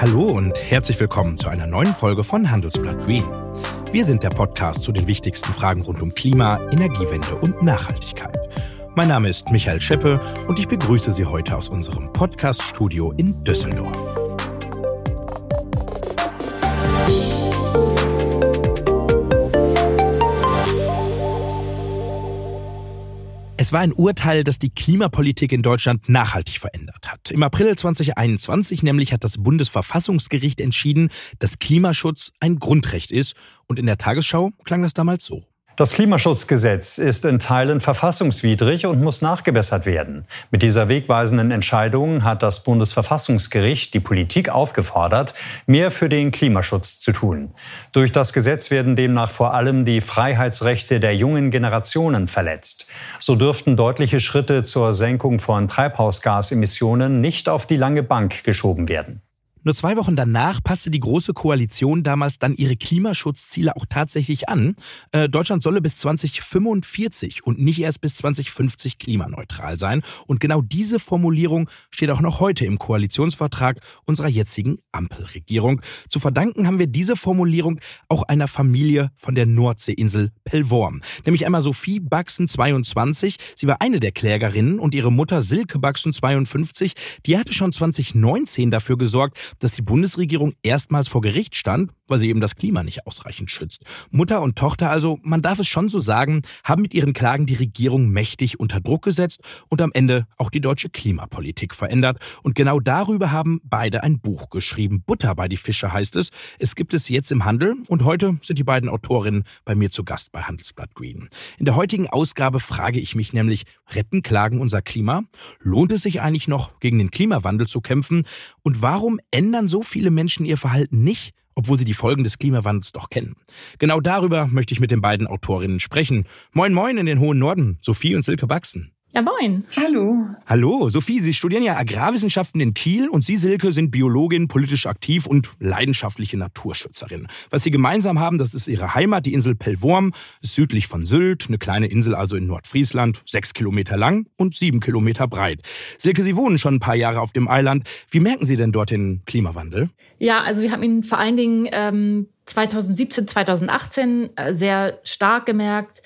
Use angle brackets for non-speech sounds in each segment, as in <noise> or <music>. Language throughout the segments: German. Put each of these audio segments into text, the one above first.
Hallo und herzlich willkommen zu einer neuen Folge von Handelsblatt Green. Wir sind der Podcast zu den wichtigsten Fragen rund um Klima, Energiewende und Nachhaltigkeit. Mein Name ist Michael Scheppe und ich begrüße Sie heute aus unserem Podcast-Studio in Düsseldorf. Es war ein Urteil, das die Klimapolitik in Deutschland nachhaltig verändert hat. Im April 2021 nämlich hat das Bundesverfassungsgericht entschieden, dass Klimaschutz ein Grundrecht ist. Und in der Tagesschau klang das damals so. Das Klimaschutzgesetz ist in Teilen verfassungswidrig und muss nachgebessert werden. Mit dieser wegweisenden Entscheidung hat das Bundesverfassungsgericht die Politik aufgefordert, mehr für den Klimaschutz zu tun. Durch das Gesetz werden demnach vor allem die Freiheitsrechte der jungen Generationen verletzt. So dürften deutliche Schritte zur Senkung von Treibhausgasemissionen nicht auf die lange Bank geschoben werden. Nur zwei Wochen danach passte die Große Koalition damals dann ihre Klimaschutzziele auch tatsächlich an. Äh, Deutschland solle bis 2045 und nicht erst bis 2050 klimaneutral sein. Und genau diese Formulierung steht auch noch heute im Koalitionsvertrag unserer jetzigen Ampelregierung. Zu verdanken haben wir diese Formulierung auch einer Familie von der Nordseeinsel Pellworm. Nämlich einmal Sophie Baxen 22. Sie war eine der Klägerinnen und ihre Mutter Silke Baxen 52. Die hatte schon 2019 dafür gesorgt, dass die Bundesregierung erstmals vor Gericht stand, weil sie eben das Klima nicht ausreichend schützt. Mutter und Tochter also, man darf es schon so sagen, haben mit ihren Klagen die Regierung mächtig unter Druck gesetzt und am Ende auch die deutsche Klimapolitik verändert. Und genau darüber haben beide ein Buch geschrieben. Butter bei die Fische heißt es. Es gibt es jetzt im Handel und heute sind die beiden Autorinnen bei mir zu Gast bei Handelsblatt Green. In der heutigen Ausgabe frage ich mich nämlich, retten Klagen unser Klima? Lohnt es sich eigentlich noch, gegen den Klimawandel zu kämpfen? Und warum ändern so viele Menschen ihr Verhalten nicht, obwohl sie die Folgen des Klimawandels doch kennen. Genau darüber möchte ich mit den beiden Autorinnen sprechen. Moin Moin in den hohen Norden, Sophie und Silke Baxen. Ja, moin. Hallo. Hallo, Sophie, Sie studieren ja Agrarwissenschaften in Kiel und Sie, Silke, sind Biologin, politisch aktiv und leidenschaftliche Naturschützerin. Was Sie gemeinsam haben, das ist Ihre Heimat, die Insel Pellworm, südlich von Sylt, eine kleine Insel also in Nordfriesland, sechs Kilometer lang und sieben Kilometer breit. Silke, Sie wohnen schon ein paar Jahre auf dem Eiland. Wie merken Sie denn dort den Klimawandel? Ja, also wir haben ihn vor allen Dingen ähm, 2017, 2018 äh, sehr stark gemerkt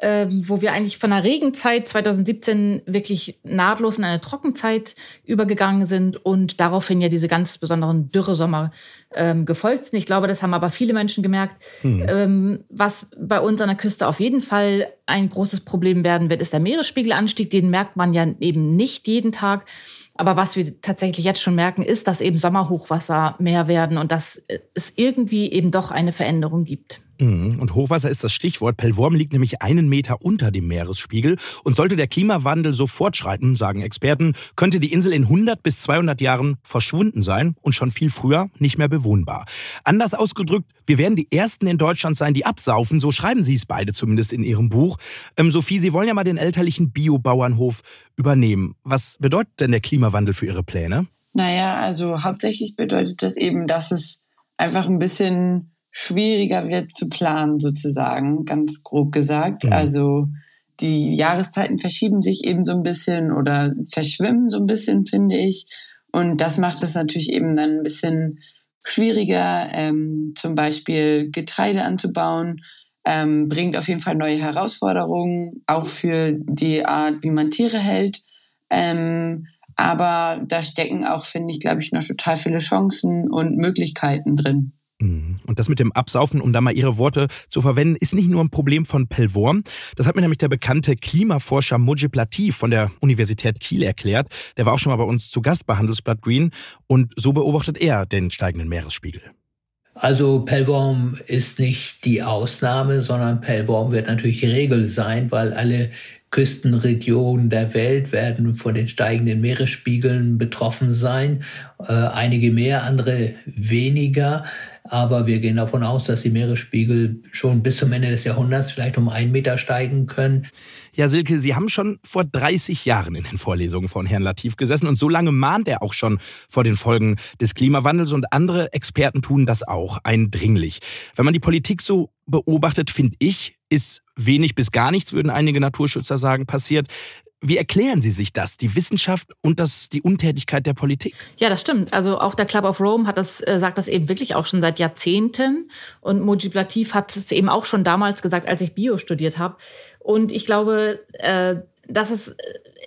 ähm, wo wir eigentlich von der Regenzeit 2017 wirklich nahtlos in eine Trockenzeit übergegangen sind und daraufhin ja diese ganz besonderen Dürresommer ähm, gefolgt sind. Ich glaube, das haben aber viele Menschen gemerkt. Hm. Ähm, was bei uns an der Küste auf jeden Fall ein großes Problem werden wird, ist der Meeresspiegelanstieg. Den merkt man ja eben nicht jeden Tag. Aber was wir tatsächlich jetzt schon merken, ist, dass eben Sommerhochwasser mehr werden und dass es irgendwie eben doch eine Veränderung gibt. Mhm. Und Hochwasser ist das Stichwort. Pellworm liegt nämlich einen Meter unter dem Meeresspiegel. Und sollte der Klimawandel so fortschreiten, sagen Experten, könnte die Insel in 100 bis 200 Jahren verschwunden sein und schon viel früher nicht mehr bewohnbar. Anders ausgedrückt, wir werden die Ersten in Deutschland sein, die absaufen. So schreiben Sie es beide zumindest in Ihrem Buch. Ähm, Sophie, Sie wollen ja mal den elterlichen Biobauernhof übernehmen. Was bedeutet denn der Klimawandel für Ihre Pläne? Naja, also hauptsächlich bedeutet das eben, dass es einfach ein bisschen schwieriger wird zu planen, sozusagen, ganz grob gesagt. Mhm. Also die Jahreszeiten verschieben sich eben so ein bisschen oder verschwimmen so ein bisschen, finde ich. Und das macht es natürlich eben dann ein bisschen schwieriger, ähm, zum Beispiel Getreide anzubauen, ähm, bringt auf jeden Fall neue Herausforderungen, auch für die Art, wie man Tiere hält. Ähm, aber da stecken auch, finde ich, glaube ich, noch total viele Chancen und Möglichkeiten drin. Mhm. Und das mit dem Absaufen, um da mal Ihre Worte zu verwenden, ist nicht nur ein Problem von Pellworm. Das hat mir nämlich der bekannte Klimaforscher Mujib Latif von der Universität Kiel erklärt. Der war auch schon mal bei uns zu Gast bei Handelsblatt Green. Und so beobachtet er den steigenden Meeresspiegel. Also Pellworm ist nicht die Ausnahme, sondern Pellworm wird natürlich die Regel sein, weil alle Küstenregionen der Welt werden von den steigenden Meeresspiegeln betroffen sein. Äh, einige mehr, andere weniger. Aber wir gehen davon aus, dass die Meeresspiegel schon bis zum Ende des Jahrhunderts vielleicht um einen Meter steigen können. Ja, Silke, Sie haben schon vor 30 Jahren in den Vorlesungen von Herrn Latif gesessen und so lange mahnt er auch schon vor den Folgen des Klimawandels und andere Experten tun das auch eindringlich. Wenn man die Politik so beobachtet, finde ich, ist wenig bis gar nichts, würden einige Naturschützer sagen, passiert. Wie erklären Sie sich das, die Wissenschaft und das, die Untätigkeit der Politik? Ja, das stimmt. Also auch der Club of Rome hat das, äh, sagt das eben wirklich auch schon seit Jahrzehnten. Und Mojib Latif hat es eben auch schon damals gesagt, als ich Bio studiert habe. Und ich glaube, äh, dass es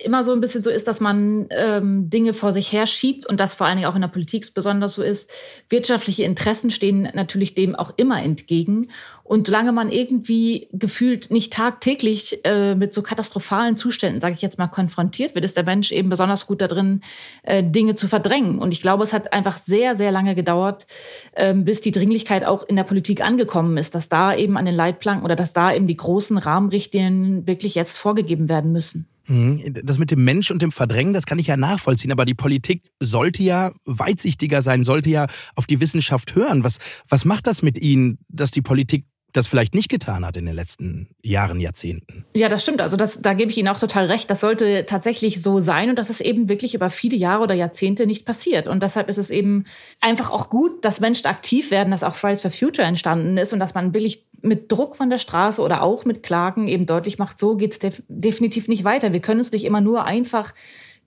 immer so ein bisschen so ist, dass man ähm, Dinge vor sich her schiebt und das vor allen Dingen auch in der Politik besonders so ist. Wirtschaftliche Interessen stehen natürlich dem auch immer entgegen. Und solange man irgendwie gefühlt nicht tagtäglich äh, mit so katastrophalen Zuständen, sage ich jetzt mal, konfrontiert wird, ist der Mensch eben besonders gut darin, äh, Dinge zu verdrängen. Und ich glaube, es hat einfach sehr, sehr lange gedauert, äh, bis die Dringlichkeit auch in der Politik angekommen ist, dass da eben an den Leitplanken oder dass da eben die großen Rahmenrichtlinien wirklich jetzt vorgegeben werden müssen. Mhm. Das mit dem Mensch und dem Verdrängen, das kann ich ja nachvollziehen, aber die Politik sollte ja weitsichtiger sein, sollte ja auf die Wissenschaft hören. Was, was macht das mit Ihnen, dass die Politik das vielleicht nicht getan hat in den letzten Jahren, Jahrzehnten. Ja, das stimmt. Also das, da gebe ich Ihnen auch total recht. Das sollte tatsächlich so sein und das ist eben wirklich über viele Jahre oder Jahrzehnte nicht passiert. Und deshalb ist es eben einfach auch gut, dass Menschen aktiv werden, dass auch Fridays for Future entstanden ist und dass man billig mit Druck von der Straße oder auch mit Klagen eben deutlich macht, so geht es def definitiv nicht weiter. Wir können uns nicht immer nur einfach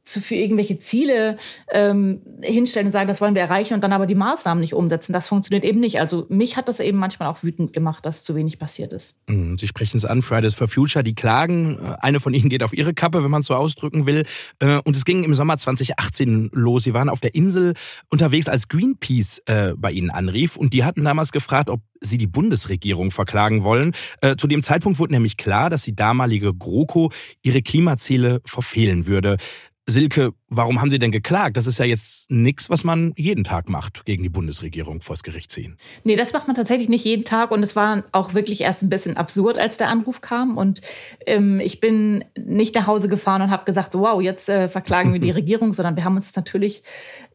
zu, für irgendwelche Ziele ähm, hinstellen und sagen, das wollen wir erreichen und dann aber die Maßnahmen nicht umsetzen. Das funktioniert eben nicht. Also mich hat das eben manchmal auch wütend gemacht, dass zu wenig passiert ist. Mhm, Sie sprechen es an, Fridays for Future, die klagen. Äh, eine von ihnen geht auf ihre Kappe, wenn man es so ausdrücken will. Äh, und es ging im Sommer 2018 los. Sie waren auf der Insel unterwegs, als Greenpeace äh, bei ihnen anrief. Und die hatten damals gefragt, ob sie die Bundesregierung verklagen wollen. Zu dem Zeitpunkt wurde nämlich klar, dass die damalige GroKo ihre Klimaziele verfehlen würde. Silke, warum haben Sie denn geklagt? Das ist ja jetzt nichts, was man jeden Tag macht, gegen die Bundesregierung vors Gericht ziehen. Nee, das macht man tatsächlich nicht jeden Tag. Und es war auch wirklich erst ein bisschen absurd, als der Anruf kam. Und ähm, ich bin nicht nach Hause gefahren und habe gesagt, wow, jetzt äh, verklagen wir die <laughs> Regierung, sondern wir haben uns das natürlich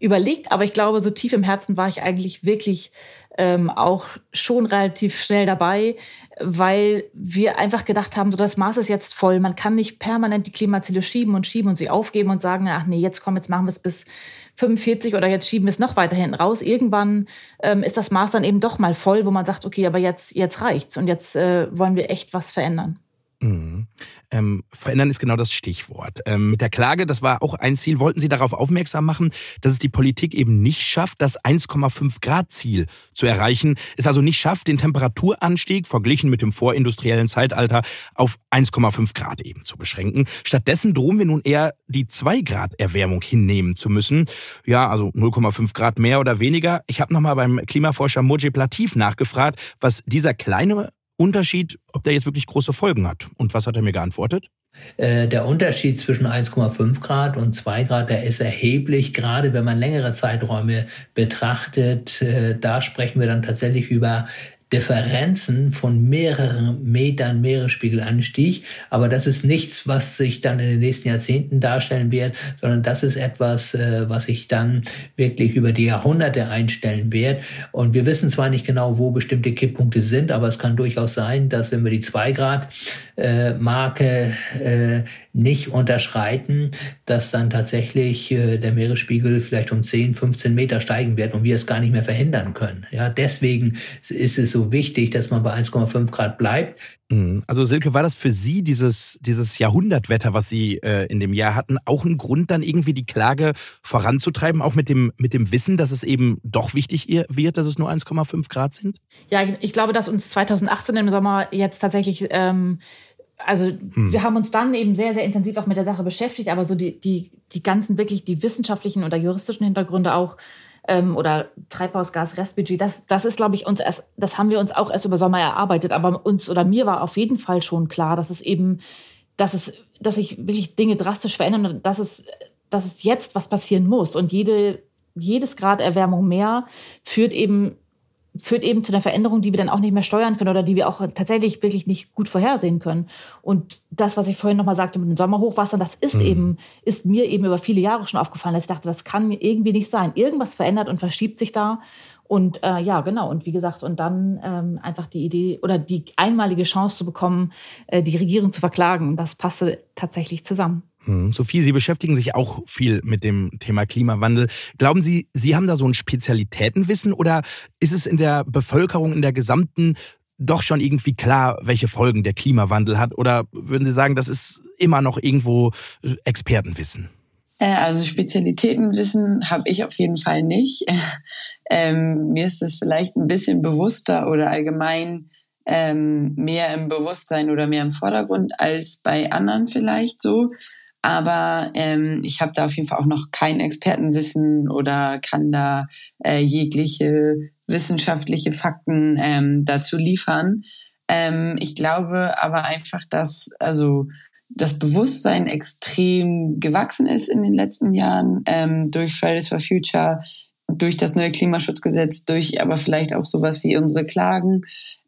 überlegt. Aber ich glaube, so tief im Herzen war ich eigentlich wirklich ähm, auch schon relativ schnell dabei, weil wir einfach gedacht haben, so das Maß ist jetzt voll. Man kann nicht permanent die Klimaziele schieben und schieben und sie aufgeben und sagen, ach nee, jetzt komm, jetzt machen wir es bis 45 oder jetzt schieben wir es noch weiter hinten raus. Irgendwann ähm, ist das Maß dann eben doch mal voll, wo man sagt, okay, aber jetzt, jetzt reicht's und jetzt äh, wollen wir echt was verändern. Mhm. Ähm, verändern ist genau das Stichwort. Ähm, mit der Klage, das war auch ein Ziel, wollten Sie darauf aufmerksam machen, dass es die Politik eben nicht schafft, das 1,5 Grad Ziel zu erreichen. Es also nicht schafft, den Temperaturanstieg verglichen mit dem vorindustriellen Zeitalter auf 1,5 Grad eben zu beschränken. Stattdessen drohen wir nun eher die 2 Grad Erwärmung hinnehmen zu müssen. Ja, also 0,5 Grad mehr oder weniger. Ich habe nochmal beim Klimaforscher Mojib Latif nachgefragt, was dieser kleine Unterschied, ob der jetzt wirklich große Folgen hat. Und was hat er mir geantwortet? Äh, der Unterschied zwischen 1,5 Grad und 2 Grad, der ist erheblich, gerade wenn man längere Zeiträume betrachtet. Äh, da sprechen wir dann tatsächlich über Differenzen von mehreren Metern Meeresspiegelanstieg. Aber das ist nichts, was sich dann in den nächsten Jahrzehnten darstellen wird, sondern das ist etwas, äh, was sich dann wirklich über die Jahrhunderte einstellen wird. Und wir wissen zwar nicht genau, wo bestimmte Kipppunkte sind, aber es kann durchaus sein, dass wenn wir die 2 Grad äh, Marke äh, nicht unterschreiten, dass dann tatsächlich der Meeresspiegel vielleicht um 10, 15 Meter steigen wird und wir es gar nicht mehr verhindern können. Ja, deswegen ist es so wichtig, dass man bei 1,5 Grad bleibt. Mhm. Also Silke, war das für Sie dieses, dieses Jahrhundertwetter, was Sie äh, in dem Jahr hatten, auch ein Grund, dann irgendwie die Klage voranzutreiben, auch mit dem, mit dem Wissen, dass es eben doch wichtig wird, dass es nur 1,5 Grad sind? Ja, ich glaube, dass uns 2018 im Sommer jetzt tatsächlich ähm, also hm. wir haben uns dann eben sehr, sehr intensiv auch mit der Sache beschäftigt, aber so die, die, die ganzen wirklich die wissenschaftlichen oder juristischen Hintergründe auch ähm, oder Treibhausgas-Restbudget, das, das ist, glaube ich, uns erst, das haben wir uns auch erst über Sommer erarbeitet. Aber uns oder mir war auf jeden Fall schon klar, dass es eben, dass es, dass sich wirklich Dinge drastisch verändern und dass es, dass es jetzt was passieren muss. Und jede, jedes Grad Erwärmung mehr führt eben führt eben zu einer Veränderung, die wir dann auch nicht mehr steuern können oder die wir auch tatsächlich wirklich nicht gut vorhersehen können. Und das, was ich vorhin nochmal sagte mit den Sommerhochwassern, das ist mhm. eben, ist mir eben über viele Jahre schon aufgefallen, dass ich dachte, das kann irgendwie nicht sein. Irgendwas verändert und verschiebt sich da. Und äh, ja, genau. Und wie gesagt, und dann ähm, einfach die Idee oder die einmalige Chance zu bekommen, äh, die Regierung zu verklagen, das passte tatsächlich zusammen. Hm. Sophie, Sie beschäftigen sich auch viel mit dem Thema Klimawandel. Glauben Sie, Sie haben da so ein Spezialitätenwissen oder ist es in der Bevölkerung, in der gesamten doch schon irgendwie klar, welche Folgen der Klimawandel hat? Oder würden Sie sagen, das ist immer noch irgendwo äh, Expertenwissen? Äh, also Spezialitätenwissen habe ich auf jeden Fall nicht. <laughs> Ähm, mir ist es vielleicht ein bisschen bewusster oder allgemein ähm, mehr im Bewusstsein oder mehr im Vordergrund als bei anderen vielleicht so. Aber ähm, ich habe da auf jeden Fall auch noch kein Expertenwissen oder kann da äh, jegliche wissenschaftliche Fakten ähm, dazu liefern. Ähm, ich glaube aber einfach, dass also das Bewusstsein extrem gewachsen ist in den letzten Jahren ähm, durch Fridays for Future, durch das neue Klimaschutzgesetz, durch aber vielleicht auch sowas wie unsere Klagen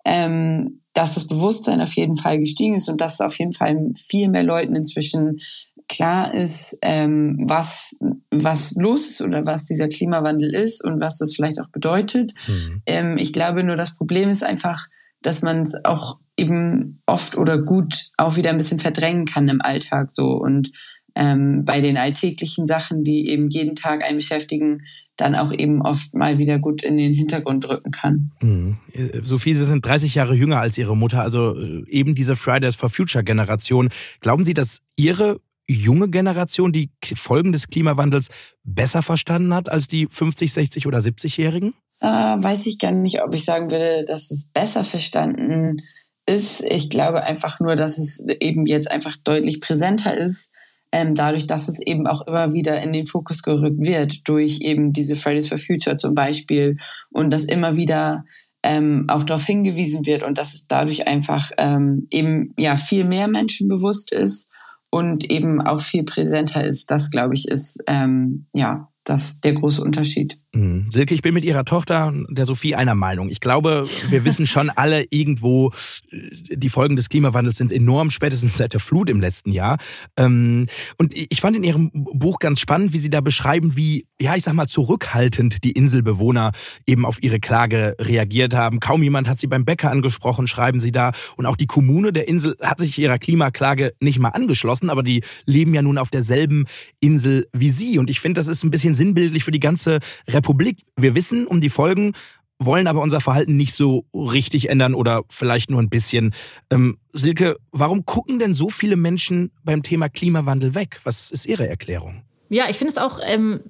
ähm, dass das Bewusstsein auf jeden Fall gestiegen ist und dass auf jeden Fall viel mehr Leuten inzwischen klar ist, ähm, was, was los ist oder was dieser Klimawandel ist und was das vielleicht auch bedeutet. Mhm. Ähm, ich glaube nur, das Problem ist einfach, dass man es auch eben oft oder gut auch wieder ein bisschen verdrängen kann im Alltag so und ähm, bei den alltäglichen Sachen, die eben jeden Tag einen beschäftigen, dann auch eben oft mal wieder gut in den Hintergrund rücken kann. Mhm. Sophie, Sie sind 30 Jahre jünger als Ihre Mutter, also äh, eben diese Fridays for Future Generation. Glauben Sie, dass Ihre junge Generation die Folgen des Klimawandels besser verstanden hat als die 50, 60 oder 70-Jährigen? Äh, weiß ich gar nicht, ob ich sagen würde, dass es besser verstanden ist. Ich glaube einfach nur, dass es eben jetzt einfach deutlich präsenter ist ähm, dadurch, dass es eben auch immer wieder in den Fokus gerückt wird durch eben diese Fridays for Future zum Beispiel und dass immer wieder ähm, auch darauf hingewiesen wird und dass es dadurch einfach ähm, eben ja viel mehr Menschen bewusst ist und eben auch viel präsenter ist. Das glaube ich ist ähm, ja das der große Unterschied. Mhm. Silke, ich bin mit Ihrer Tochter, der Sophie, einer Meinung. Ich glaube, wir <laughs> wissen schon alle irgendwo, äh, die Folgen des Klimawandels sind enorm, spätestens seit der Flut im letzten Jahr. Ähm, und ich fand in Ihrem Buch ganz spannend, wie Sie da beschreiben, wie, ja, ich sag mal, zurückhaltend die Inselbewohner eben auf ihre Klage reagiert haben. Kaum jemand hat sie beim Bäcker angesprochen, schreiben Sie da. Und auch die Kommune der Insel hat sich ihrer Klimaklage nicht mal angeschlossen, aber die leben ja nun auf derselben Insel wie Sie. Und ich finde, das ist ein bisschen sinnbildlich für die ganze Republik Republik. Wir wissen um die Folgen, wollen aber unser Verhalten nicht so richtig ändern oder vielleicht nur ein bisschen. Ähm, Silke, warum gucken denn so viele Menschen beim Thema Klimawandel weg? Was ist Ihre Erklärung? Ja, ich finde es auch ähm,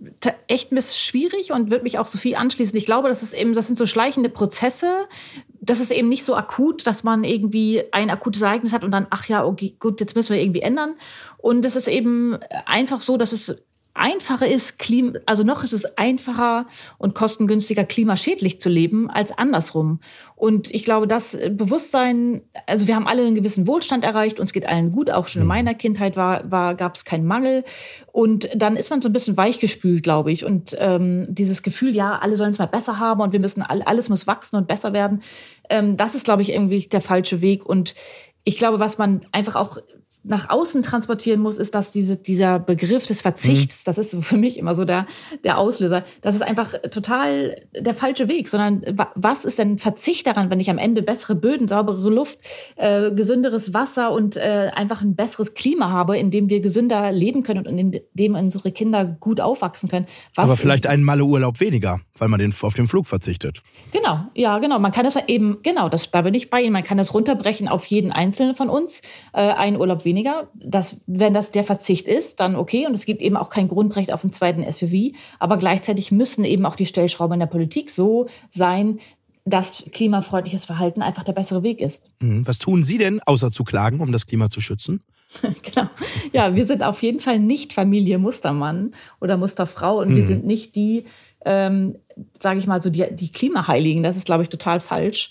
echt schwierig und würde mich auch so viel anschließen. Ich glaube, das ist eben, das sind so schleichende Prozesse. Das ist eben nicht so akut, dass man irgendwie ein akutes Ereignis hat und dann, ach ja, okay, gut, jetzt müssen wir irgendwie ändern. Und es ist eben einfach so, dass es einfacher ist, Klima, also noch ist es einfacher und kostengünstiger, klimaschädlich zu leben als andersrum. Und ich glaube, das Bewusstsein, also wir haben alle einen gewissen Wohlstand erreicht, uns geht allen gut, auch schon in mhm. meiner Kindheit war, war, gab es keinen Mangel. Und dann ist man so ein bisschen weichgespült, glaube ich. Und ähm, dieses Gefühl, ja, alle sollen es mal besser haben und wir müssen, alles muss wachsen und besser werden, ähm, das ist, glaube ich, irgendwie der falsche Weg. Und ich glaube, was man einfach auch nach außen transportieren muss, ist, dass diese, dieser Begriff des Verzichts, mhm. das ist für mich immer so der, der Auslöser, das ist einfach total der falsche Weg, sondern was ist denn Verzicht daran, wenn ich am Ende bessere Böden, saubere Luft, äh, gesünderes Wasser und äh, einfach ein besseres Klima habe, in dem wir gesünder leben können und in dem unsere Kinder gut aufwachsen können. Was Aber vielleicht einen Malle Urlaub weniger, weil man den, auf den Flug verzichtet. Genau, ja, genau. Man kann das eben, genau, das, da bin ich bei Ihnen, man kann das runterbrechen auf jeden Einzelnen von uns, äh, einen Urlaub weniger weniger. Das, wenn das der Verzicht ist, dann okay. Und es gibt eben auch kein Grundrecht auf einen zweiten SUV. Aber gleichzeitig müssen eben auch die Stellschrauben in der Politik so sein, dass klimafreundliches Verhalten einfach der bessere Weg ist. Mhm. Was tun Sie denn, außer zu klagen, um das Klima zu schützen? <laughs> genau. Ja, wir sind auf jeden Fall nicht Familie Mustermann oder Musterfrau und mhm. wir sind nicht die, ähm, sage ich mal so, die, die Klimaheiligen. Das ist, glaube ich, total falsch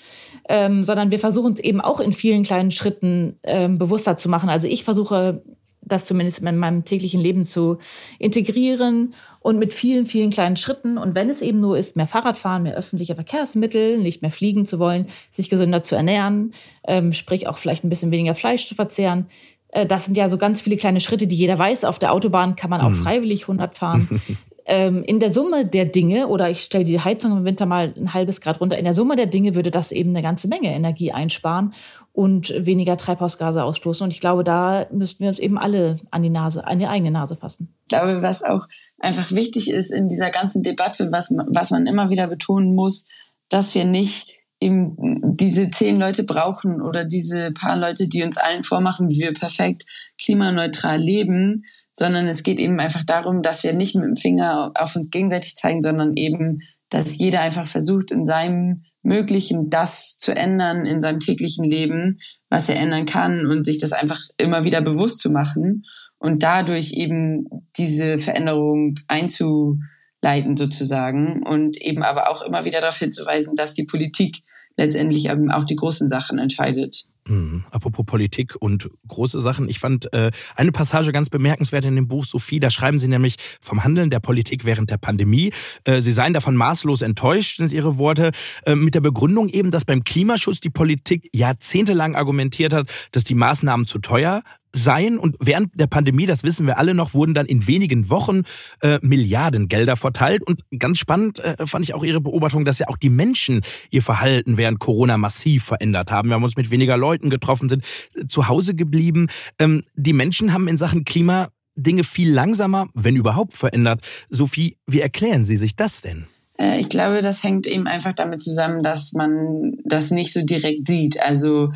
ähm, sondern wir versuchen es eben auch in vielen kleinen Schritten ähm, bewusster zu machen. Also ich versuche das zumindest in meinem täglichen Leben zu integrieren und mit vielen, vielen kleinen Schritten. Und wenn es eben nur ist, mehr Fahrrad fahren, mehr öffentliche Verkehrsmittel, nicht mehr fliegen zu wollen, sich gesünder zu ernähren, ähm, sprich auch vielleicht ein bisschen weniger Fleisch zu verzehren. Äh, das sind ja so ganz viele kleine Schritte, die jeder weiß. Auf der Autobahn kann man auch mhm. freiwillig 100 fahren. <laughs> ähm, in der Summe der Dinge, oder ich stelle die Heizung im Winter mal ein halbes Grad runter, in der Summe der Dinge würde das eben eine ganze Menge Energie einsparen und weniger Treibhausgase ausstoßen. Und ich glaube, da müssten wir uns eben alle an die Nase, an die eigene Nase fassen. Ich glaube, was auch einfach wichtig ist in dieser ganzen Debatte, was, was man immer wieder betonen muss, dass wir nicht eben diese zehn Leute brauchen oder diese paar Leute, die uns allen vormachen, wie wir perfekt klimaneutral leben, sondern es geht eben einfach darum, dass wir nicht mit dem Finger auf uns gegenseitig zeigen, sondern eben, dass jeder einfach versucht, in seinem Möglichen das zu ändern in seinem täglichen Leben, was er ändern kann und sich das einfach immer wieder bewusst zu machen und dadurch eben diese Veränderung einzuleiten sozusagen und eben aber auch immer wieder darauf hinzuweisen, dass die Politik letztendlich eben auch die großen Sachen entscheidet. Mhm. Apropos Politik und große Sachen. Ich fand äh, eine Passage ganz bemerkenswert in dem Buch Sophie. Da schreiben Sie nämlich vom Handeln der Politik während der Pandemie. Äh, Sie seien davon maßlos enttäuscht, sind Ihre Worte, äh, mit der Begründung eben, dass beim Klimaschutz die Politik jahrzehntelang argumentiert hat, dass die Maßnahmen zu teuer sein. Und während der Pandemie, das wissen wir alle noch, wurden dann in wenigen Wochen äh, Milliarden Gelder verteilt. Und ganz spannend äh, fand ich auch Ihre Beobachtung, dass ja auch die Menschen ihr Verhalten während Corona massiv verändert haben. Wir haben uns mit weniger Leuten getroffen, sind äh, zu Hause geblieben. Ähm, die Menschen haben in Sachen Klima Dinge viel langsamer, wenn überhaupt, verändert. Sophie, wie erklären Sie sich das denn? Äh, ich glaube, das hängt eben einfach damit zusammen, dass man das nicht so direkt sieht. Also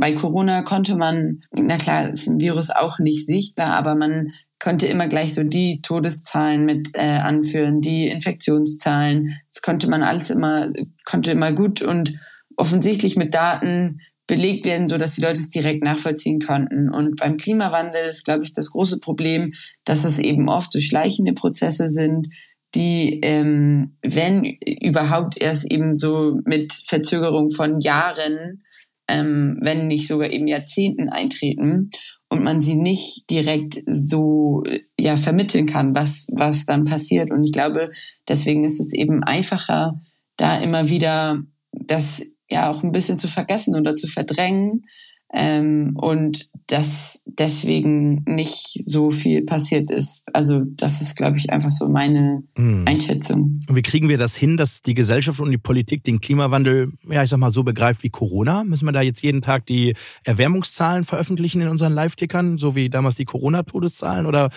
bei Corona konnte man, na klar, ist ein Virus auch nicht sichtbar, aber man konnte immer gleich so die Todeszahlen mit äh, anführen, die Infektionszahlen. Das konnte man alles immer, konnte immer gut und offensichtlich mit Daten belegt werden, so dass die Leute es direkt nachvollziehen konnten. Und beim Klimawandel ist, glaube ich, das große Problem, dass es eben oft so schleichende Prozesse sind, die, ähm, wenn überhaupt erst eben so mit Verzögerung von Jahren ähm, wenn nicht sogar eben Jahrzehnten eintreten und man sie nicht direkt so ja vermitteln kann, was was dann passiert. Und ich glaube, deswegen ist es eben einfacher, da immer wieder das ja auch ein bisschen zu vergessen oder zu verdrängen ähm, und dass deswegen nicht so viel passiert ist. Also das ist, glaube ich, einfach so meine mhm. Einschätzung. Und wie kriegen wir das hin, dass die Gesellschaft und die Politik den Klimawandel, ja, ich sag mal, so begreift wie Corona? Müssen wir da jetzt jeden Tag die Erwärmungszahlen veröffentlichen in unseren Live-Tickern, so wie damals die Corona-Todeszahlen? Oder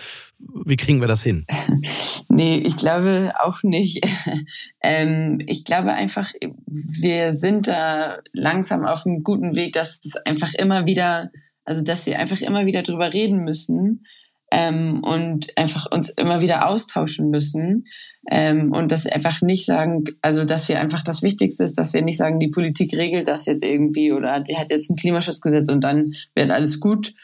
wie kriegen wir das hin? <laughs> nee, ich glaube auch nicht. <laughs> ähm, ich glaube einfach, wir sind da langsam auf einem guten Weg, dass es einfach immer wieder, also dass wir einfach immer wieder drüber reden müssen ähm, und einfach uns immer wieder austauschen müssen. Ähm, und das einfach nicht sagen, also dass wir einfach das Wichtigste ist, dass wir nicht sagen, die Politik regelt das jetzt irgendwie oder sie hat jetzt ein Klimaschutzgesetz und dann wird alles gut,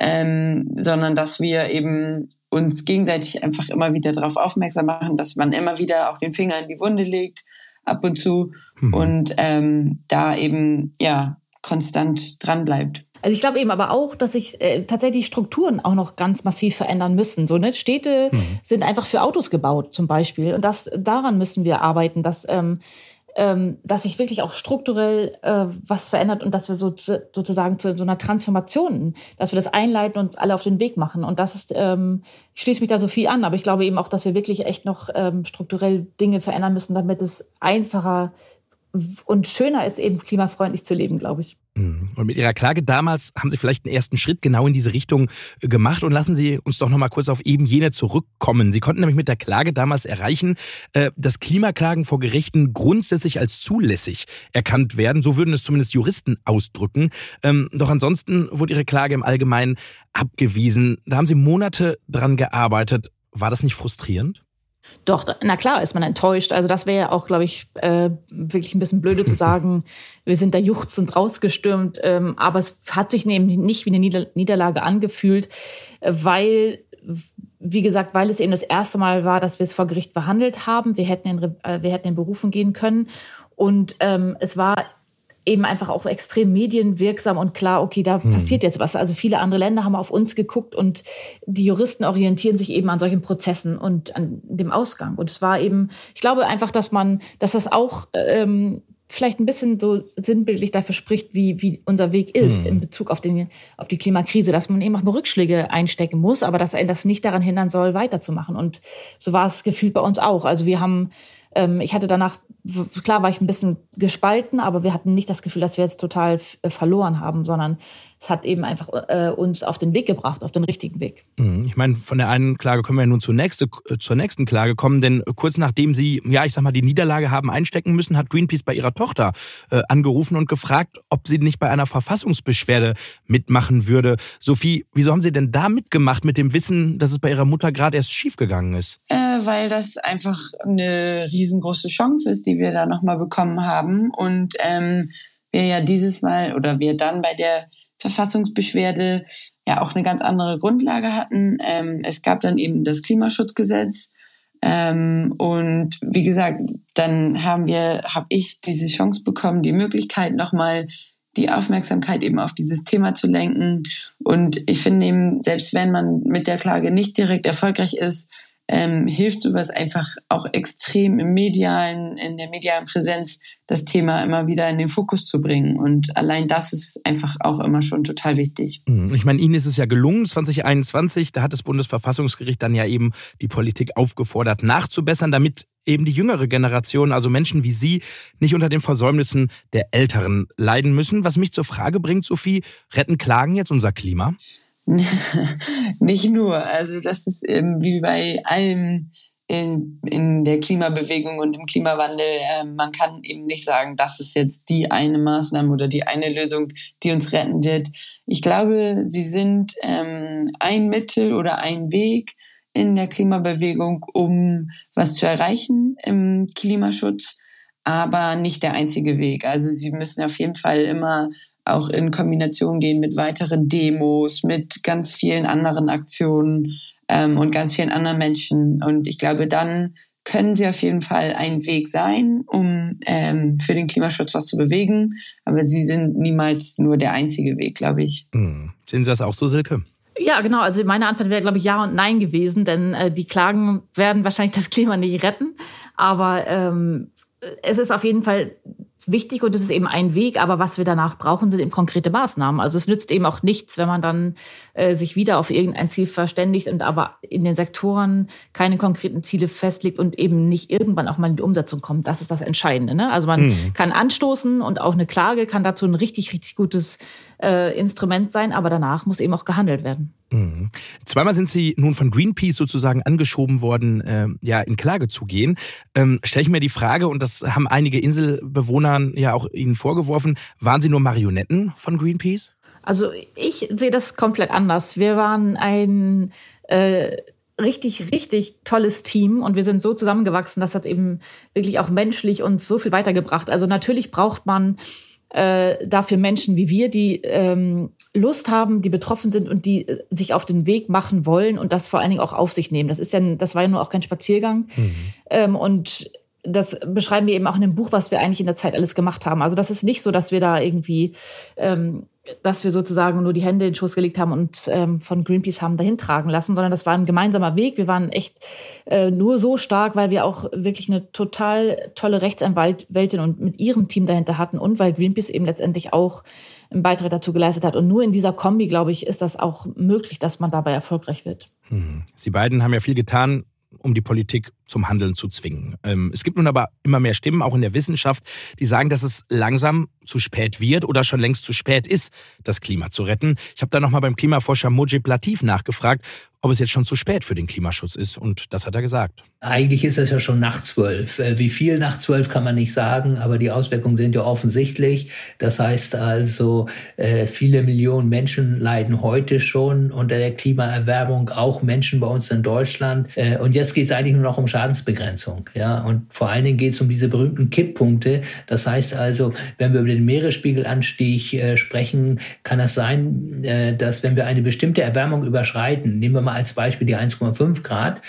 ähm, sondern dass wir eben uns gegenseitig einfach immer wieder darauf aufmerksam machen, dass man immer wieder auch den Finger in die Wunde legt, ab und zu mhm. und ähm, da eben ja konstant dran bleibt. Also ich glaube eben aber auch, dass sich äh, tatsächlich Strukturen auch noch ganz massiv verändern müssen. So ne? Städte mhm. sind einfach für Autos gebaut zum Beispiel und das daran müssen wir arbeiten, dass ähm, ähm, dass sich wirklich auch strukturell äh, was verändert und dass wir so, sozusagen zu so einer Transformation, dass wir das einleiten und alle auf den Weg machen. Und das ist, ähm, ich schließe mich da so viel an, aber ich glaube eben auch, dass wir wirklich echt noch ähm, strukturell Dinge verändern müssen, damit es einfacher und schöner ist, eben klimafreundlich zu leben, glaube ich. Mhm. Und mit Ihrer Klage damals haben Sie vielleicht einen ersten Schritt genau in diese Richtung äh, gemacht und lassen Sie uns doch noch mal kurz auf eben jene zurückkommen. Sie konnten nämlich mit der Klage damals erreichen, äh, dass Klimaklagen vor Gerichten grundsätzlich als zulässig erkannt werden. So würden es zumindest Juristen ausdrücken. Ähm, doch ansonsten wurde Ihre Klage im Allgemeinen abgewiesen. Da haben Sie Monate dran gearbeitet. War das nicht frustrierend? Doch, na klar ist man enttäuscht. Also das wäre ja auch, glaube ich, äh, wirklich ein bisschen blöde zu <laughs> sagen, wir sind da juchzend rausgestürmt. Ähm, aber es hat sich nämlich nicht wie eine Nieder Niederlage angefühlt, weil, wie gesagt, weil es eben das erste Mal war, dass wir es vor Gericht behandelt haben. Wir hätten in, äh, wir hätten in Berufen gehen können. Und ähm, es war eben einfach auch extrem medienwirksam und klar, okay, da hm. passiert jetzt was. Also viele andere Länder haben auf uns geguckt und die Juristen orientieren sich eben an solchen Prozessen und an dem Ausgang. Und es war eben, ich glaube einfach, dass man, dass das auch ähm, vielleicht ein bisschen so sinnbildlich dafür spricht, wie, wie unser Weg ist hm. in Bezug auf, den, auf die Klimakrise, dass man eben auch mal Rückschläge einstecken muss, aber dass er das nicht daran hindern soll, weiterzumachen. Und so war es gefühlt bei uns auch. Also wir haben ähm, ich hatte danach, klar war ich ein bisschen gespalten, aber wir hatten nicht das Gefühl, dass wir jetzt total äh, verloren haben, sondern es hat eben einfach äh, uns auf den Weg gebracht, auf den richtigen Weg. Mhm. Ich meine, von der einen Klage können wir ja nun zur, nächste, äh, zur nächsten Klage kommen, denn kurz nachdem Sie, ja, ich sag mal, die Niederlage haben einstecken müssen, hat Greenpeace bei ihrer Tochter äh, angerufen und gefragt, ob sie nicht bei einer Verfassungsbeschwerde mitmachen würde. Sophie, wieso haben Sie denn da mitgemacht mit dem Wissen, dass es bei Ihrer Mutter gerade erst schiefgegangen ist? Äh, weil das einfach eine riesengroße Chance ist, die wir da nochmal bekommen haben und ähm, wir ja dieses Mal oder wir dann bei der Verfassungsbeschwerde ja auch eine ganz andere Grundlage hatten. Ähm, es gab dann eben das Klimaschutzgesetz. Ähm, und wie gesagt, dann haben wir, habe ich diese Chance bekommen, die Möglichkeit nochmal die Aufmerksamkeit eben auf dieses Thema zu lenken. Und ich finde eben, selbst wenn man mit der Klage nicht direkt erfolgreich ist, ähm, hilft sowas einfach auch extrem im medialen, in der medialen Präsenz, das Thema immer wieder in den Fokus zu bringen. Und allein das ist einfach auch immer schon total wichtig. Mhm. Ich meine, Ihnen ist es ja gelungen, 2021, da hat das Bundesverfassungsgericht dann ja eben die Politik aufgefordert, nachzubessern, damit eben die jüngere Generation, also Menschen wie Sie, nicht unter den Versäumnissen der Älteren leiden müssen. Was mich zur Frage bringt, Sophie, retten Klagen jetzt unser Klima? <laughs> nicht nur. Also das ist ähm, wie bei allem in, in der Klimabewegung und im Klimawandel. Äh, man kann eben nicht sagen, das ist jetzt die eine Maßnahme oder die eine Lösung, die uns retten wird. Ich glaube, sie sind ähm, ein Mittel oder ein Weg in der Klimabewegung, um was zu erreichen im Klimaschutz, aber nicht der einzige Weg. Also sie müssen auf jeden Fall immer auch in Kombination gehen mit weiteren Demos, mit ganz vielen anderen Aktionen ähm, und ganz vielen anderen Menschen. Und ich glaube, dann können sie auf jeden Fall ein Weg sein, um ähm, für den Klimaschutz was zu bewegen. Aber sie sind niemals nur der einzige Weg, glaube ich. Mhm. Sehen Sie das auch so, Silke? Ja, genau. Also meine Antwort wäre, glaube ich, ja und nein gewesen, denn äh, die Klagen werden wahrscheinlich das Klima nicht retten. Aber ähm, es ist auf jeden Fall wichtig und es ist eben ein Weg, aber was wir danach brauchen, sind eben konkrete Maßnahmen. Also es nützt eben auch nichts, wenn man dann äh, sich wieder auf irgendein Ziel verständigt und aber in den Sektoren keine konkreten Ziele festlegt und eben nicht irgendwann auch mal in die Umsetzung kommt. Das ist das Entscheidende. Ne? Also man mhm. kann anstoßen und auch eine Klage kann dazu ein richtig, richtig gutes äh, Instrument sein, aber danach muss eben auch gehandelt werden. Mhm. Zweimal sind Sie nun von Greenpeace sozusagen angeschoben worden, äh, ja, in Klage zu gehen. Ähm, Stelle ich mir die Frage, und das haben einige Inselbewohner ja auch Ihnen vorgeworfen, waren Sie nur Marionetten von Greenpeace? Also ich sehe das komplett anders. Wir waren ein äh, richtig, richtig tolles Team und wir sind so zusammengewachsen, das hat eben wirklich auch menschlich uns so viel weitergebracht. Also natürlich braucht man äh, dafür Menschen wie wir, die ähm, Lust haben, die betroffen sind und die äh, sich auf den Weg machen wollen und das vor allen Dingen auch auf sich nehmen. Das ist ja, das war ja nur auch kein Spaziergang. Mhm. Ähm, und das beschreiben wir eben auch in dem Buch, was wir eigentlich in der Zeit alles gemacht haben. Also das ist nicht so, dass wir da irgendwie ähm, dass wir sozusagen nur die Hände in den Schoß gelegt haben und ähm, von Greenpeace haben dahin tragen lassen, sondern das war ein gemeinsamer Weg. Wir waren echt äh, nur so stark, weil wir auch wirklich eine total tolle Rechtsanwältin und mit ihrem Team dahinter hatten und weil Greenpeace eben letztendlich auch einen Beitrag dazu geleistet hat. Und nur in dieser Kombi, glaube ich, ist das auch möglich, dass man dabei erfolgreich wird. Hm. Sie beiden haben ja viel getan, um die Politik zum Handeln zu zwingen. Ähm, es gibt nun aber immer mehr Stimmen, auch in der Wissenschaft, die sagen, dass es langsam zu spät wird oder schon längst zu spät ist, das Klima zu retten. Ich habe da nochmal beim Klimaforscher Mojib Latif nachgefragt, ob es jetzt schon zu spät für den Klimaschutz ist. Und das hat er gesagt. Eigentlich ist es ja schon nach zwölf. Äh, wie viel nach zwölf kann man nicht sagen, aber die Auswirkungen sind ja offensichtlich. Das heißt also, äh, viele Millionen Menschen leiden heute schon unter der Klimaerwärmung, auch Menschen bei uns in Deutschland. Äh, und jetzt geht es eigentlich nur noch um Schadensbegrenzung. Ja, und vor allen Dingen geht es um diese berühmten Kipppunkte. Das heißt also, wenn wir über den Meeresspiegelanstieg sprechen, kann es sein, dass wenn wir eine bestimmte Erwärmung überschreiten, nehmen wir mal als Beispiel die 1,5 Grad,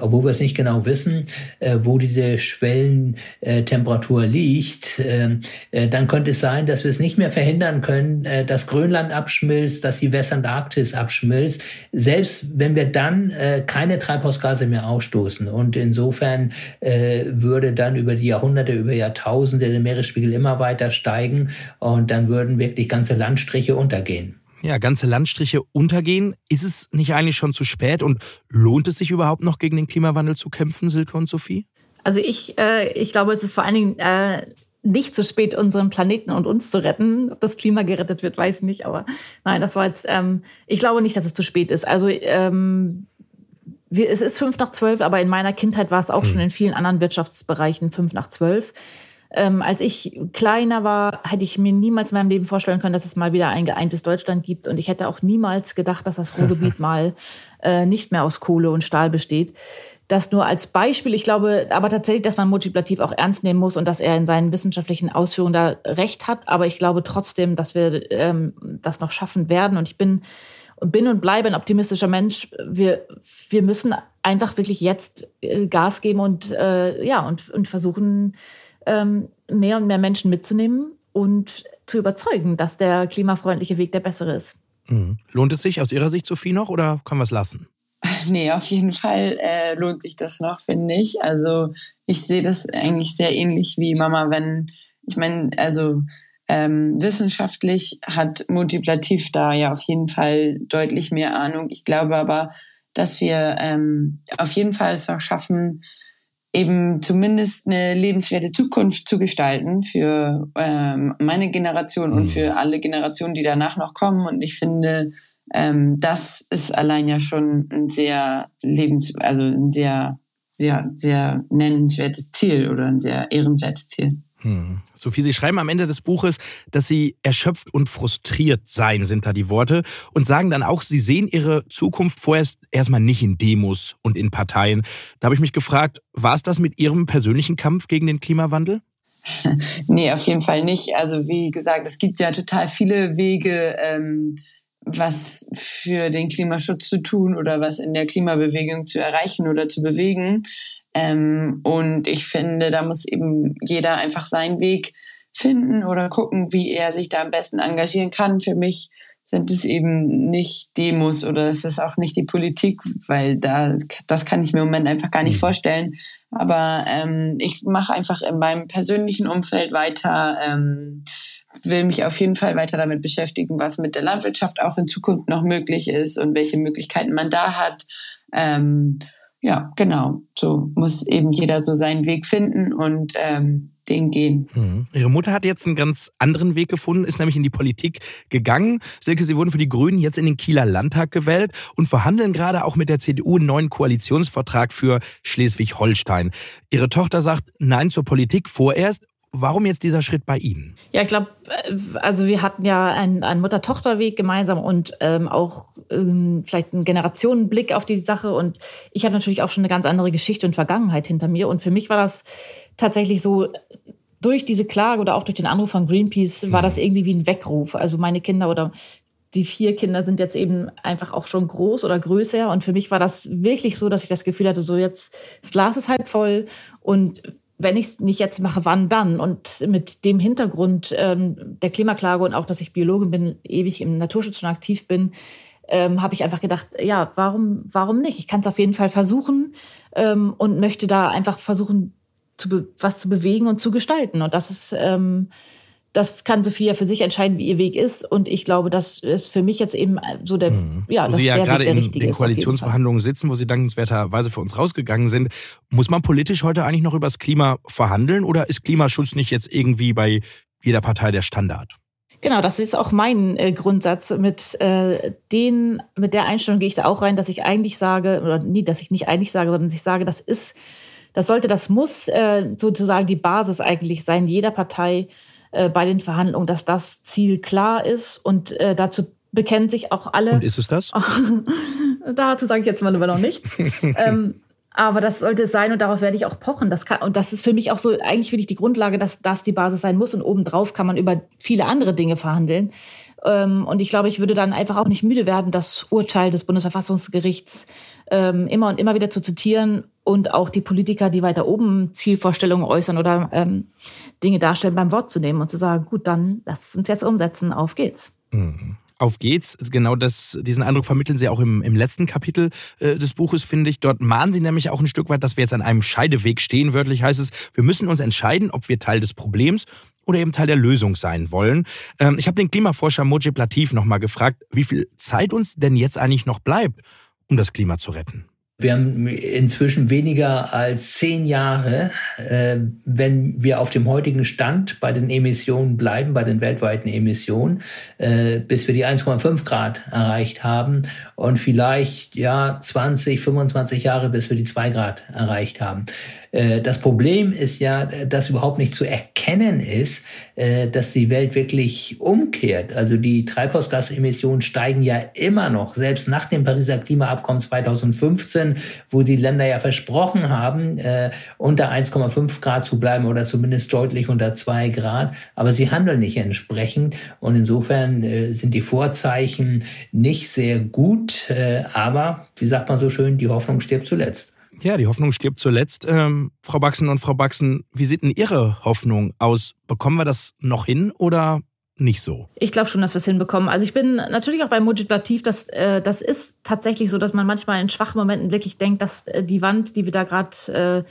obwohl wir es nicht genau wissen, äh, wo diese Schwellentemperatur äh, liegt, ähm, äh, dann könnte es sein, dass wir es nicht mehr verhindern können, äh, dass Grönland abschmilzt, dass die Westantarktis abschmilzt, selbst wenn wir dann äh, keine Treibhausgase mehr ausstoßen. Und insofern äh, würde dann über die Jahrhunderte, über Jahrtausende der Meeresspiegel immer weiter steigen und dann würden wirklich ganze Landstriche untergehen ja, ganze Landstriche untergehen. Ist es nicht eigentlich schon zu spät und lohnt es sich überhaupt noch gegen den Klimawandel zu kämpfen, Silke und Sophie? Also ich, äh, ich glaube, es ist vor allen Dingen äh, nicht zu spät, unseren Planeten und uns zu retten. Ob das Klima gerettet wird, weiß ich nicht. Aber nein, das war jetzt, ähm, ich glaube nicht, dass es zu spät ist. Also ähm, wir, es ist fünf nach zwölf, aber in meiner Kindheit war es auch hm. schon in vielen anderen Wirtschaftsbereichen fünf nach zwölf. Ähm, als ich kleiner war, hätte ich mir niemals in meinem Leben vorstellen können, dass es mal wieder ein geeintes Deutschland gibt. Und ich hätte auch niemals gedacht, dass das Ruhrgebiet <laughs> mal äh, nicht mehr aus Kohle und Stahl besteht. Das nur als Beispiel. Ich glaube aber tatsächlich, dass man Multiplativ auch ernst nehmen muss und dass er in seinen wissenschaftlichen Ausführungen da recht hat. Aber ich glaube trotzdem, dass wir ähm, das noch schaffen werden. Und ich bin, bin und bleibe ein optimistischer Mensch. Wir, wir müssen einfach wirklich jetzt äh, Gas geben und, äh, ja, und, und versuchen, ähm, mehr und mehr Menschen mitzunehmen und zu überzeugen, dass der klimafreundliche Weg der bessere ist. Mhm. Lohnt es sich aus Ihrer Sicht, Sophie, noch oder können wir es lassen? <laughs> Nee, auf jeden Fall äh, lohnt sich das noch, finde ich. Also ich sehe das eigentlich sehr ähnlich wie Mama, wenn, ich meine, also ähm, wissenschaftlich hat Multiplativ da ja auf jeden Fall deutlich mehr Ahnung. Ich glaube aber, dass wir ähm, auf jeden Fall es auch schaffen, eben zumindest eine lebenswerte Zukunft zu gestalten für ähm, meine Generation und mhm. für alle Generationen, die danach noch kommen. Und ich finde, ähm, das ist allein ja schon ein sehr lebens, also ein sehr, sehr, sehr nennenswertes Ziel oder ein sehr ehrenwertes Ziel. Hm. Sophie, Sie schreiben am Ende des Buches, dass Sie erschöpft und frustriert seien, sind da die Worte, und sagen dann auch, Sie sehen Ihre Zukunft vorerst erstmal nicht in Demos und in Parteien. Da habe ich mich gefragt, war es das mit Ihrem persönlichen Kampf gegen den Klimawandel? <laughs> nee, auf jeden Fall nicht. Also wie gesagt, es gibt ja total viele Wege, ähm, was für den Klimaschutz zu tun oder was in der Klimabewegung zu erreichen oder zu bewegen. Ähm, und ich finde, da muss eben jeder einfach seinen Weg finden oder gucken, wie er sich da am besten engagieren kann. Für mich sind es eben nicht Demos oder es ist auch nicht die Politik, weil da das kann ich mir im Moment einfach gar nicht mhm. vorstellen. Aber ähm, ich mache einfach in meinem persönlichen Umfeld weiter, ähm, will mich auf jeden Fall weiter damit beschäftigen, was mit der Landwirtschaft auch in Zukunft noch möglich ist und welche Möglichkeiten man da hat. Ähm, ja, genau. So muss eben jeder so seinen Weg finden und ähm, den gehen. Mhm. Ihre Mutter hat jetzt einen ganz anderen Weg gefunden, ist nämlich in die Politik gegangen. Silke, Sie wurden für die Grünen jetzt in den Kieler Landtag gewählt und verhandeln gerade auch mit der CDU einen neuen Koalitionsvertrag für Schleswig-Holstein. Ihre Tochter sagt Nein zur Politik vorerst Warum jetzt dieser Schritt bei Ihnen? Ja, ich glaube, also wir hatten ja einen, einen Mutter-Tochter-Weg gemeinsam und ähm, auch ähm, vielleicht einen Generationenblick auf die Sache. Und ich habe natürlich auch schon eine ganz andere Geschichte und Vergangenheit hinter mir. Und für mich war das tatsächlich so, durch diese Klage oder auch durch den Anruf von Greenpeace war das mhm. irgendwie wie ein Weckruf. Also meine Kinder oder die vier Kinder sind jetzt eben einfach auch schon groß oder größer. Und für mich war das wirklich so, dass ich das Gefühl hatte, so jetzt, das Glas ist halb voll und wenn ich es nicht jetzt mache, wann dann? Und mit dem Hintergrund ähm, der Klimaklage und auch, dass ich Biologin bin, ewig im Naturschutz schon aktiv bin, ähm, habe ich einfach gedacht, ja, warum, warum nicht? Ich kann es auf jeden Fall versuchen ähm, und möchte da einfach versuchen, zu was zu bewegen und zu gestalten. Und das ist ähm, das kann Sophia für sich entscheiden, wie ihr Weg ist. Und ich glaube, das ist für mich jetzt eben so der, mhm. ja, wo Sie ja gerade in den Koalitionsverhandlungen sitzen, wo Sie dankenswerterweise für uns rausgegangen sind. Muss man politisch heute eigentlich noch über das Klima verhandeln oder ist Klimaschutz nicht jetzt irgendwie bei jeder Partei der Standard? Genau, das ist auch mein äh, Grundsatz. Mit äh, den, mit der Einstellung gehe ich da auch rein, dass ich eigentlich sage, oder nie, dass ich nicht eigentlich sage, sondern dass ich sage, das ist, das sollte, das muss äh, sozusagen die Basis eigentlich sein, jeder Partei äh, bei den Verhandlungen, dass das Ziel klar ist und äh, dazu bekennen sich auch alle. Und ist es das? <laughs> dazu sage ich jetzt mal noch nichts. <laughs> ähm, aber das sollte es sein und darauf werde ich auch pochen. Das kann, und das ist für mich auch so eigentlich wirklich die Grundlage, dass das die Basis sein muss und obendrauf kann man über viele andere Dinge verhandeln. Ähm, und ich glaube, ich würde dann einfach auch nicht müde werden, das Urteil des Bundesverfassungsgerichts ähm, immer und immer wieder zu zitieren und auch die Politiker, die weiter oben Zielvorstellungen äußern oder ähm, Dinge darstellen, beim Wort zu nehmen und zu sagen, gut, dann lass es uns jetzt umsetzen, auf geht's. Mhm. Auf geht's. Genau das, diesen Eindruck vermitteln Sie auch im, im letzten Kapitel äh, des Buches, finde ich. Dort mahnen Sie nämlich auch ein Stück weit, dass wir jetzt an einem Scheideweg stehen. Wörtlich heißt es, wir müssen uns entscheiden, ob wir Teil des Problems oder eben Teil der Lösung sein wollen. Ähm, ich habe den Klimaforscher Mojib Latif nochmal gefragt, wie viel Zeit uns denn jetzt eigentlich noch bleibt, um das Klima zu retten. Wir haben inzwischen weniger als zehn Jahre, äh, wenn wir auf dem heutigen Stand bei den Emissionen bleiben, bei den weltweiten Emissionen, äh, bis wir die 1,5 Grad erreicht haben und vielleicht ja 20, 25 Jahre, bis wir die 2 Grad erreicht haben. Äh, das Problem ist ja, dass überhaupt nicht zu erkennen ist, äh, dass die Welt wirklich umkehrt. Also die Treibhausgasemissionen steigen ja immer noch, selbst nach dem Pariser Klimaabkommen 2015, wo die Länder ja versprochen haben, äh, unter 1,5 Grad zu bleiben oder zumindest deutlich unter 2 Grad. Aber sie handeln nicht entsprechend. Und insofern sind die Vorzeichen nicht sehr gut. Aber, wie sagt man so schön, die Hoffnung stirbt zuletzt. Ja, die Hoffnung stirbt zuletzt. Ähm, Frau Baxen und Frau Baxen, wie sieht denn Ihre Hoffnung aus? Bekommen wir das noch hin oder nicht so? Ich glaube schon, dass wir es hinbekommen. Also ich bin natürlich auch bei Mujib Latif, dass äh, das ist tatsächlich so, dass man manchmal in schwachen Momenten wirklich denkt, dass äh, die Wand, die wir da gerade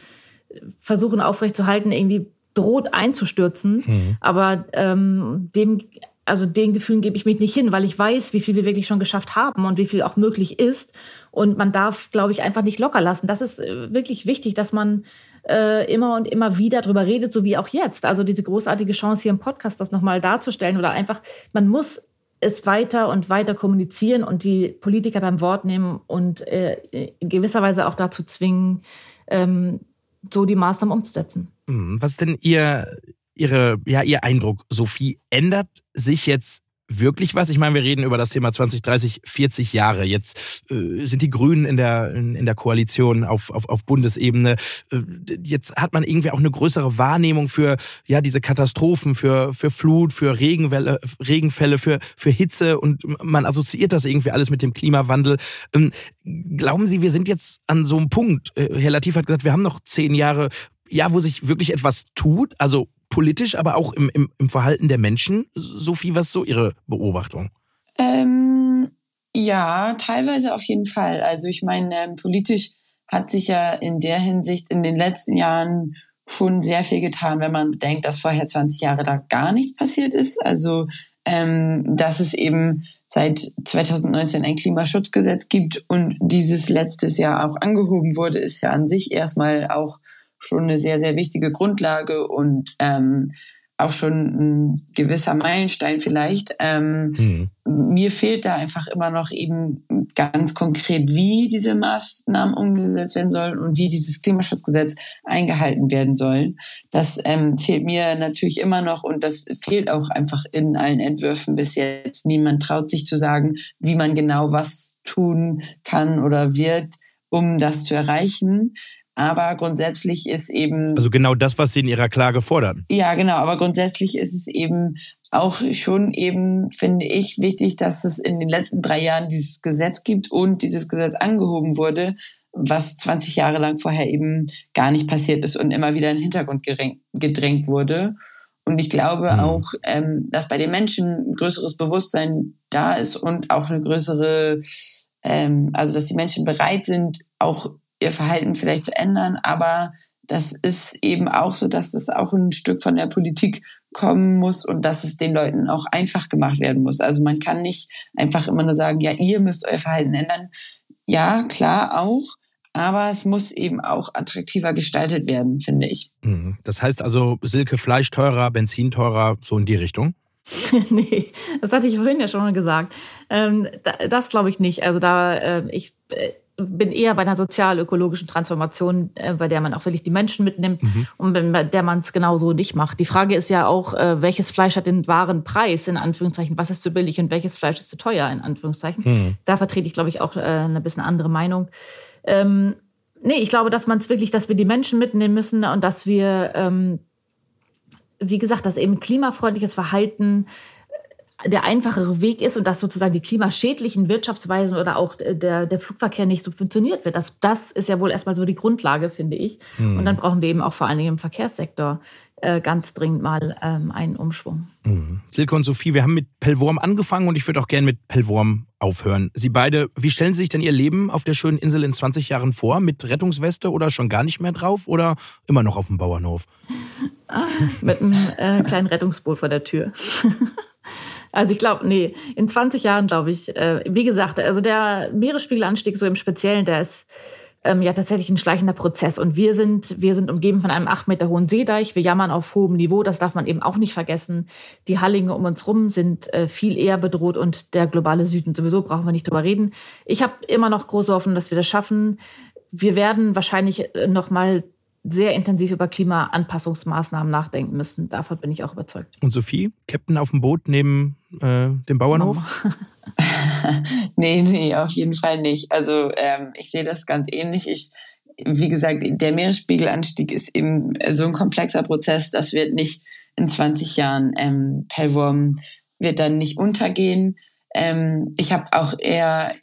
äh, versuchen aufrechtzuerhalten, irgendwie droht einzustürzen. Mhm. Aber ähm, dem also den Gefühlen gebe ich mich nicht hin, weil ich weiß, wie viel wir wirklich schon geschafft haben und wie viel auch möglich ist. Und man darf, glaube ich, einfach nicht locker lassen. Das ist äh, wirklich wichtig, dass man äh, immer und immer wieder drüber redet, so wie auch jetzt. Also diese großartige Chance hier im Podcast, das nochmal darzustellen oder einfach, man muss es weiter und weiter kommunizieren und die Politiker beim Wort nehmen und äh, in gewisser Weise auch dazu zwingen, ähm, so die Maßnahmen umzusetzen. Hm, was ist denn Ihr Ihre, ja, Ihr Eindruck, Sophie, ändert sich jetzt wirklich was? Ich meine, wir reden über das Thema 20, 30, 40 Jahre. Jetzt äh, sind die Grünen in der, in, der Koalition auf, auf, auf Bundesebene. Äh, jetzt hat man irgendwie auch eine größere Wahrnehmung für ja diese Katastrophen, für, für Flut, für Regenwelle, Regenfälle, für, für Hitze und man assoziiert das irgendwie alles mit dem Klimawandel. Ähm, glauben Sie, wir sind jetzt an so einem Punkt? Äh, Herr Latif hat gesagt, wir haben noch zehn Jahre ja, wo sich wirklich etwas tut, also politisch, aber auch im, im, im Verhalten der Menschen? Sophie, was ist so Ihre Beobachtung? Ähm, ja, teilweise auf jeden Fall. Also ich meine, ähm, politisch hat sich ja in der Hinsicht in den letzten Jahren schon sehr viel getan, wenn man bedenkt, dass vorher 20 Jahre da gar nichts passiert ist. Also ähm, dass es eben seit 2019 ein Klimaschutzgesetz gibt und dieses letztes Jahr auch angehoben wurde, ist ja an sich erstmal auch schon eine sehr, sehr wichtige Grundlage und ähm, auch schon ein gewisser Meilenstein vielleicht. Ähm, mhm. Mir fehlt da einfach immer noch eben ganz konkret, wie diese Maßnahmen umgesetzt werden sollen und wie dieses Klimaschutzgesetz eingehalten werden sollen. Das ähm, fehlt mir natürlich immer noch und das fehlt auch einfach in allen Entwürfen bis jetzt. Niemand traut sich zu sagen, wie man genau was tun kann oder wird, um das zu erreichen. Aber grundsätzlich ist eben. Also genau das, was Sie in Ihrer Klage fordern. Ja, genau. Aber grundsätzlich ist es eben auch schon eben, finde ich, wichtig, dass es in den letzten drei Jahren dieses Gesetz gibt und dieses Gesetz angehoben wurde, was 20 Jahre lang vorher eben gar nicht passiert ist und immer wieder in den Hintergrund gedrängt wurde. Und ich glaube mhm. auch, ähm, dass bei den Menschen ein größeres Bewusstsein da ist und auch eine größere, ähm, also dass die Menschen bereit sind, auch ihr Verhalten vielleicht zu ändern. Aber das ist eben auch so, dass es auch ein Stück von der Politik kommen muss und dass es den Leuten auch einfach gemacht werden muss. Also man kann nicht einfach immer nur sagen, ja, ihr müsst euer Verhalten ändern. Ja, klar auch. Aber es muss eben auch attraktiver gestaltet werden, finde ich. Mhm. Das heißt also, Silke, Fleisch teurer, Benzin teurer, so in die Richtung? <laughs> nee, das hatte ich vorhin ja schon mal gesagt. Ähm, das glaube ich nicht. Also da, äh, ich, äh, bin eher bei einer sozial-ökologischen Transformation, äh, bei der man auch wirklich die Menschen mitnimmt mhm. und bei der man es genauso nicht macht. Die Frage ist ja auch, äh, welches Fleisch hat den wahren Preis, in Anführungszeichen, was ist zu billig und welches Fleisch ist zu teuer, in Anführungszeichen. Mhm. Da vertrete ich, glaube ich, auch äh, eine bisschen andere Meinung. Ähm, nee, ich glaube, dass man es wirklich, dass wir die Menschen mitnehmen müssen und dass wir, ähm, wie gesagt, dass eben klimafreundliches Verhalten der einfachere Weg ist und dass sozusagen die klimaschädlichen Wirtschaftsweisen oder auch der, der Flugverkehr nicht subventioniert wird. Das, das ist ja wohl erstmal so die Grundlage, finde ich. Mhm. Und dann brauchen wir eben auch vor allen Dingen im Verkehrssektor äh, ganz dringend mal ähm, einen Umschwung. Mhm. Silke und Sophie, wir haben mit Pellworm angefangen und ich würde auch gerne mit Pellworm aufhören. Sie beide, wie stellen Sie sich denn Ihr Leben auf der schönen Insel in 20 Jahren vor? Mit Rettungsweste oder schon gar nicht mehr drauf oder immer noch auf dem Bauernhof? <laughs> Ah, mit einem äh, kleinen Rettungsboot vor der Tür. <laughs> Also ich glaube, nee, in 20 Jahren glaube ich, äh, wie gesagt, also der Meeresspiegelanstieg so im Speziellen, der ist ähm, ja tatsächlich ein schleichender Prozess. Und wir sind, wir sind umgeben von einem acht Meter hohen Seedeich. Wir jammern auf hohem Niveau, das darf man eben auch nicht vergessen. Die Hallinge um uns rum sind äh, viel eher bedroht und der globale Süden sowieso brauchen wir nicht drüber reden. Ich habe immer noch große Hoffnung, dass wir das schaffen. Wir werden wahrscheinlich äh, noch mal sehr intensiv über Klimaanpassungsmaßnahmen nachdenken müssen. Davon bin ich auch überzeugt. Und Sophie, Captain auf dem Boot neben äh, dem Bauernhof? <laughs> nee, nee, auf jeden Fall nicht. Also ähm, ich sehe das ganz ähnlich. Ich, wie gesagt, der Meeresspiegelanstieg ist eben so ein komplexer Prozess, das wird nicht in 20 Jahren ähm, Pellworm wird dann nicht untergehen. Ähm, ich habe auch eher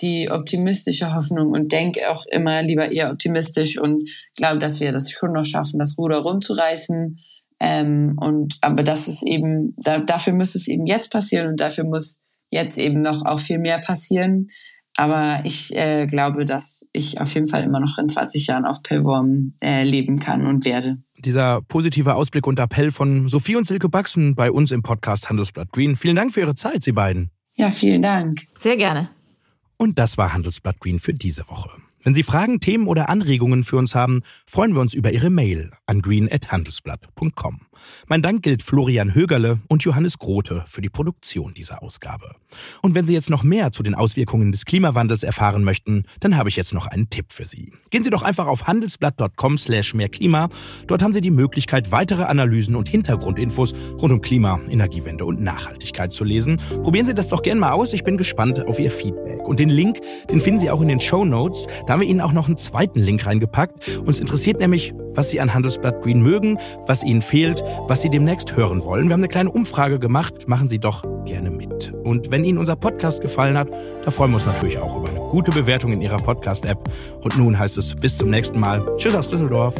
die optimistische Hoffnung und denke auch immer lieber eher optimistisch und glaube, dass wir das schon noch schaffen, das Ruder rumzureißen. Ähm, und aber das ist eben, da, dafür muss es eben jetzt passieren und dafür muss jetzt eben noch auch viel mehr passieren. Aber ich äh, glaube, dass ich auf jeden Fall immer noch in 20 Jahren auf Pellworm äh, leben kann und werde. Dieser positive Ausblick und Appell von Sophie und Silke Baxen bei uns im Podcast Handelsblatt Green. Vielen Dank für Ihre Zeit, Sie beiden. Ja, vielen Dank. Sehr gerne. Und das war Handelsblatt Green für diese Woche. Wenn Sie Fragen, Themen oder Anregungen für uns haben, freuen wir uns über Ihre Mail an green.handelsblatt.com. Mein Dank gilt Florian Högerle und Johannes Grote für die Produktion dieser Ausgabe. Und wenn Sie jetzt noch mehr zu den Auswirkungen des Klimawandels erfahren möchten, dann habe ich jetzt noch einen Tipp für Sie. Gehen Sie doch einfach auf handelsblatt.com slash mehrklima. Dort haben Sie die Möglichkeit, weitere Analysen und Hintergrundinfos rund um Klima, Energiewende und Nachhaltigkeit zu lesen. Probieren Sie das doch gerne mal aus. Ich bin gespannt auf Ihr Feedback. Und den Link, den finden Sie auch in den Show Notes. Da haben wir Ihnen auch noch einen zweiten Link reingepackt. Uns interessiert nämlich, was Sie an Handelsblatt Green mögen, was Ihnen fehlt, was Sie demnächst hören wollen. Wir haben eine kleine Umfrage gemacht. Machen Sie doch gerne mit. Und wenn Ihnen unser Podcast gefallen hat, da freuen wir uns natürlich auch über eine gute Bewertung in Ihrer Podcast-App. Und nun heißt es bis zum nächsten Mal. Tschüss aus Düsseldorf.